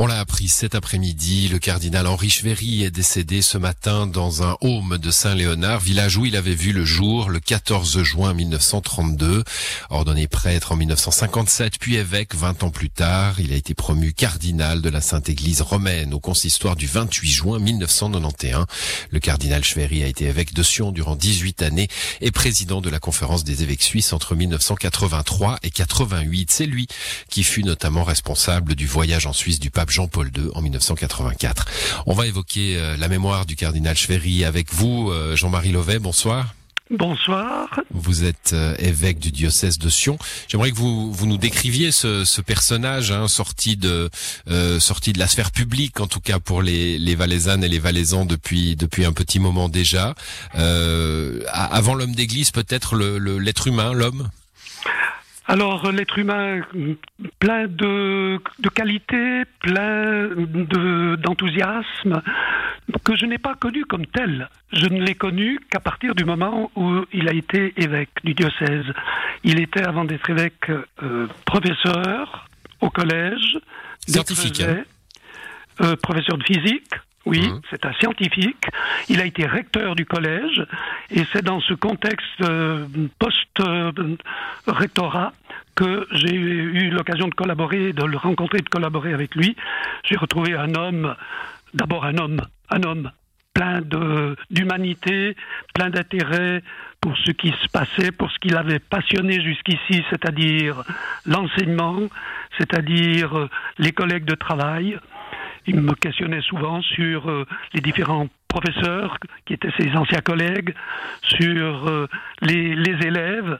On l'a appris cet après-midi, le cardinal Henri Chevery est décédé ce matin dans un home de Saint-Léonard, village où il avait vu le jour le 14 juin 1932. Ordonné prêtre en 1957, puis évêque 20 ans plus tard, il a été promu cardinal de la Sainte Église romaine au consistoire du 28 juin 1991. Le cardinal Chevery a été évêque de Sion durant 18 années et président de la conférence des évêques suisses entre 1983 et 88. C'est lui qui fut notamment responsable du voyage en Suisse du pape Jean-Paul II en 1984. On va évoquer euh, la mémoire du cardinal Chevery avec vous, euh, Jean-Marie Lovet. Bonsoir. Bonsoir. Vous êtes euh, évêque du diocèse de Sion. J'aimerais que vous, vous nous décriviez ce, personnage hein, sorti de sorti de la sphère publique, en tout cas pour les, les Valaisannes et les Valaisans depuis depuis un petit moment déjà. avant l'homme d'Église, peut-être l'être humain, l'homme? Alors, l'être humain, plein de, de qualités, plein d'enthousiasme, que je n'ai pas connu comme tel. Je ne l'ai connu qu'à partir du moment où il a été évêque du diocèse. Il était, avant d'être évêque, euh, professeur au collège. Scientifique. Hein. Euh, professeur de physique, oui, mmh. c'est un scientifique. Il a été recteur du collège et c'est dans ce contexte euh, post-rectorat que j'ai eu l'occasion de collaborer, de le rencontrer, de collaborer avec lui. J'ai retrouvé un homme, d'abord un homme, un homme plein d'humanité, plein d'intérêt pour ce qui se passait, pour ce qu'il avait passionné jusqu'ici, c'est-à-dire l'enseignement, c'est-à-dire les collègues de travail il me questionnait souvent sur euh, les différents professeurs qui étaient ses anciens collègues, sur euh, les, élèves,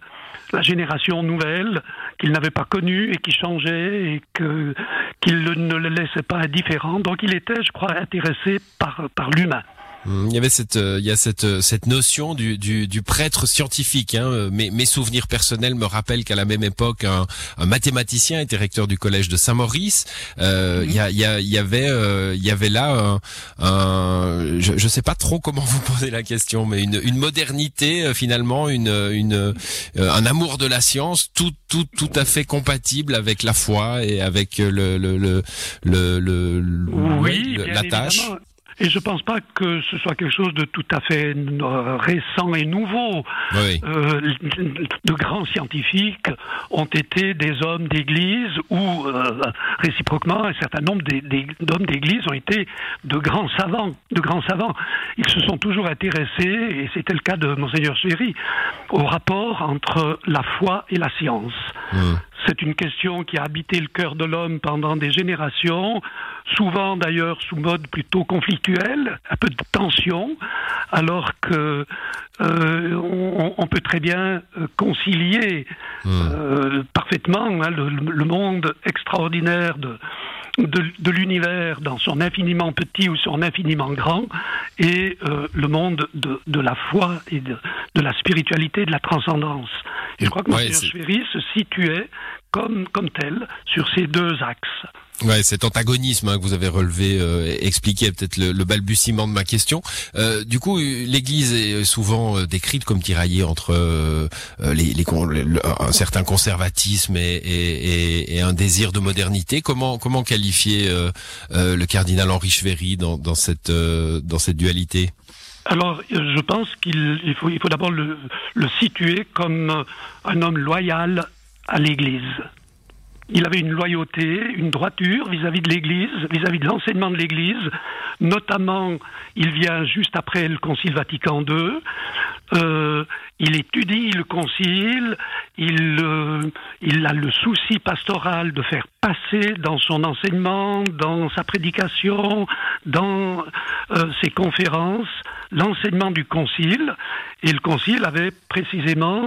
la génération nouvelle qu'il n'avait pas connue et qui changeait et qu'il ne le laissait pas indifférent. Donc il était, je crois, intéressé par, par l'humain. Il y avait cette, euh, il y a cette, euh, cette notion du, du, du prêtre scientifique. Hein. Mes, mes, souvenirs personnels me rappellent qu'à la même époque, un, un, mathématicien était recteur du collège de Saint-Maurice. Euh, il, y a, il, y a, il y avait, euh, il y avait là, un, je ne sais pas trop comment vous posez la question, mais une, une modernité finalement, une, une, un amour de la science, tout, tout, tout à fait compatible avec la foi et avec le, le, le, le, oui, la tâche. Et je ne pense pas que ce soit quelque chose de tout à fait récent et nouveau. Euh, de grands scientifiques ont été des hommes d'église ou, euh, réciproquement, un certain nombre d'hommes d'église ont été de grands savants. De grands savants. Ils se sont toujours intéressés, et c'était le cas de Monseigneur Chéry, au rapport entre la foi et la science. C'est une question qui a habité le cœur de l'homme pendant des générations, souvent d'ailleurs sous mode plutôt conflictuel, un peu de tension, alors que euh, on, peut très bien euh, concilier hmm. euh, parfaitement hein, le, monde extraordinaire de, de, l'univers dans son infiniment petit ou son infiniment grand et le monde de, de, la foi et de, la spiritualité, de la transcendance. Et je crois que M. Schwery se situait comme, comme tel sur ces deux axes. Ouais, cet antagonisme hein, que vous avez relevé euh, peut-être le, le, balbutiement de ma question. Euh, du coup, l'Église est souvent euh, décrite comme tiraillée entre euh, les, les un certain conservatisme et, et, un désir de modernité. Comment qualifier le cardinal Henri Chevery dans, cette dans dualité? Alors, je pense qu'il faut, il faut d'abord le situer comme un homme loyal à l'Église. Il avait une loyauté, une droiture vis-à-vis de l'Église, vis-à-vis de l'enseignement de l'Église. Notamment, il vient juste après le Concile Vatican II. Euh, il étudie le Concile. Il, euh, il a le souci pastoral de faire passer dans son enseignement, dans sa prédication, dans euh, ses conférences, l'enseignement du Concile. Et le Concile avait précisément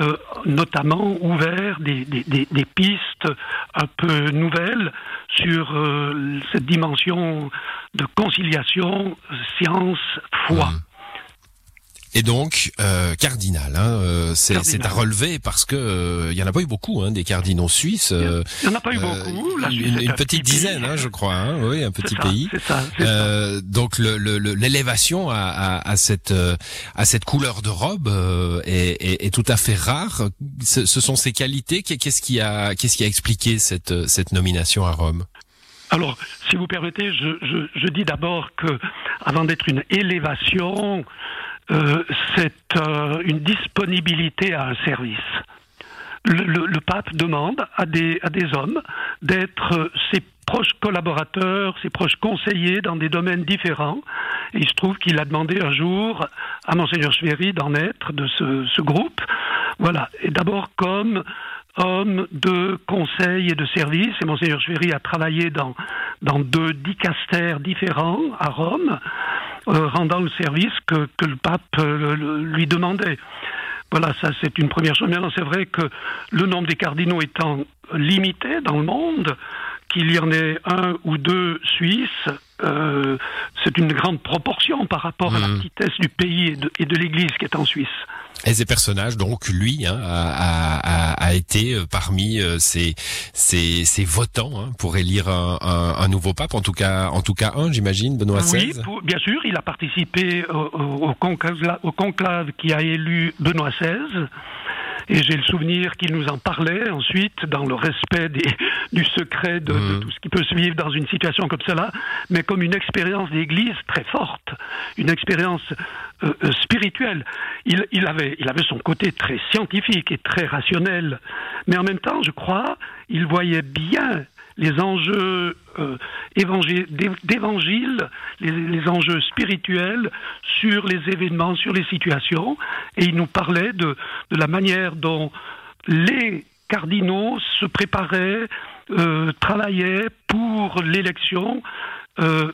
euh, notamment ouvert des, des, pistes un peu nouvelles sur euh, cette dimension de conciliation science-foi. Mmh. Et donc, euh, cardinal, hein, euh, c'est à relever parce que il euh, y en a pas eu beaucoup, hein, des cardinaux suisses. Il y en a pas eu beaucoup. une, petite dizaine, hein, je crois. Hein, oui, un petit pays. Ça, donc l'élévation le, à, à, cette à cette couleur de robe est, est, est, tout à fait rare. Ce, ce sont ses qualités. Qu'est-ce qui a qu'est-ce qui a expliqué cette cette nomination à Rome? Alors, si vous permettez, je, je, je dis d'abord que, avant d'être une élévation, euh, c'est euh, une disponibilité à un service. Le, pape demande à des, à des hommes d'être ses proches collaborateurs, ses proches conseillers dans des domaines différents. Et il se trouve qu'il a demandé un jour à Monseigneur Schwery d'en être de ce, ce groupe. Voilà. Et d'abord comme homme de conseil et de service. Et Monseigneur Schwery a travaillé dans, dans deux dicastères différents à Rome. Euh, rendant le service que, que le pape euh, lui demandait. Voilà, ça c'est une première chose. Maintenant, c'est vrai que le nombre des cardinaux étant limité dans le monde, qu'il y en ait un ou deux Suisses, euh, c'est une grande proportion par rapport à la mmh. petitesse du pays et de l'Église qui est en Suisse. Et ces personnages, donc lui, hein, a, a, a, été euh, parmi euh, ces, ces, ces votants hein, pour élire un, un, un, nouveau pape, en tout cas, en tout cas un, j'imagine, Benoît XVI. Oui, bien sûr, il a participé au, au, conclave, au conclave qui a élu Benoît XVI. Et j'ai le souvenir qu'il nous en parlait ensuite dans le respect des, du secret de, mmh. tout ce qui peut se vivre dans une situation comme cela, mais comme une expérience d'église très forte, une expérience euh, euh, spirituelle. Il, il, avait, il avait son côté très scientifique et très rationnel, mais en même temps, je crois, il voyait bien les enjeux euh, d'évangile, les, enjeux spirituels sur les événements, sur les situations, et il nous parlait de, de la manière dont les cardinaux se préparaient, euh, travaillaient pour l'élection. Euh,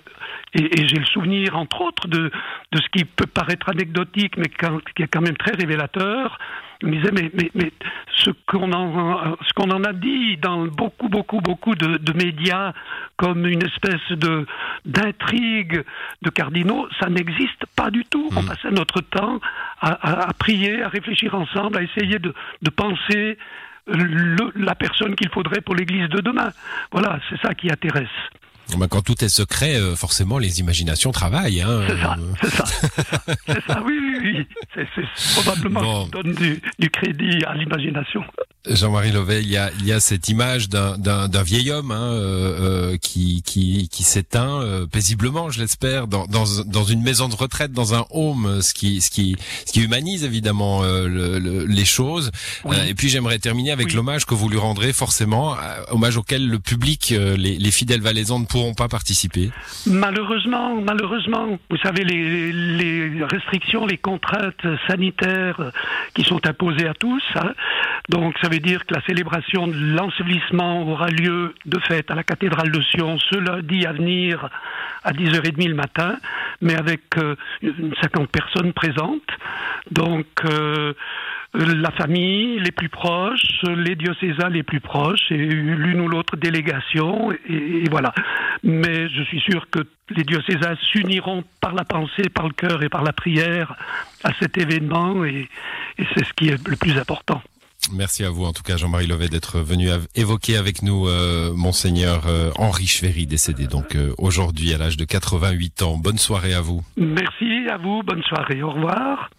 et, j'ai le souvenir, entre autres, de, de, ce qui peut paraître anecdotique, mais qui est quand même très révélateur, il me disait, mais, mais, mais ce qu'on en, ce qu'on en a dit dans beaucoup, beaucoup, beaucoup de, de médias comme une espèce de d'intrigue de cardinaux, ça n'existe pas du tout. On mm. passait notre temps à, à, prier, à réfléchir ensemble, à essayer de, de penser le, la personne qu'il faudrait pour l'Église de demain. Voilà, c'est ça qui intéresse. Ben, quand tout est secret, euh, forcément, les imaginations travaillent. Hein. C'est ça, c'est ça, c'est ça, oui, oui, oui. C'est probablement qui donne du, du crédit à l'imagination. Jean-Marie Lovet, il y a, il y a cette image d'un vieil homme hein, euh, euh, qui, qui, qui s'éteint euh, paisiblement, je l'espère, dans, dans, dans, une maison de retraite, dans un home, ce qui, ce qui, ce qui humanise évidemment le, les choses. et puis j'aimerais terminer avec l'hommage que vous lui rendrez forcément, hommage auquel le public, les, les fidèles valaisans ne pourront pas participer. Malheureusement, malheureusement, vous savez les, les restrictions, les contraintes sanitaires qui sont imposées à tous. Hein, donc ça veut dire que la célébration de l'ensevelissement aura lieu de fait à la cathédrale de Sion ce lundi à venir à 10h30 le matin, mais avec euh, une 50 personnes présentes. Donc euh, la famille, les plus proches, les diocésains les plus proches, et l'une ou l'autre délégation, et, voilà. Mais je suis sûr que les diocésains s'uniront par la pensée, par le cœur et par la prière à cet événement, et c'est ce qui est le plus important. Merci à vous, en tout cas, Jean-Marie Levet, d'être venu évoquer avec nous euh, Monseigneur euh, Henri Chvéry, décédé donc euh, aujourd'hui à l'âge de 88 ans. Bonne soirée à vous. Merci à vous, bonne soirée, au revoir.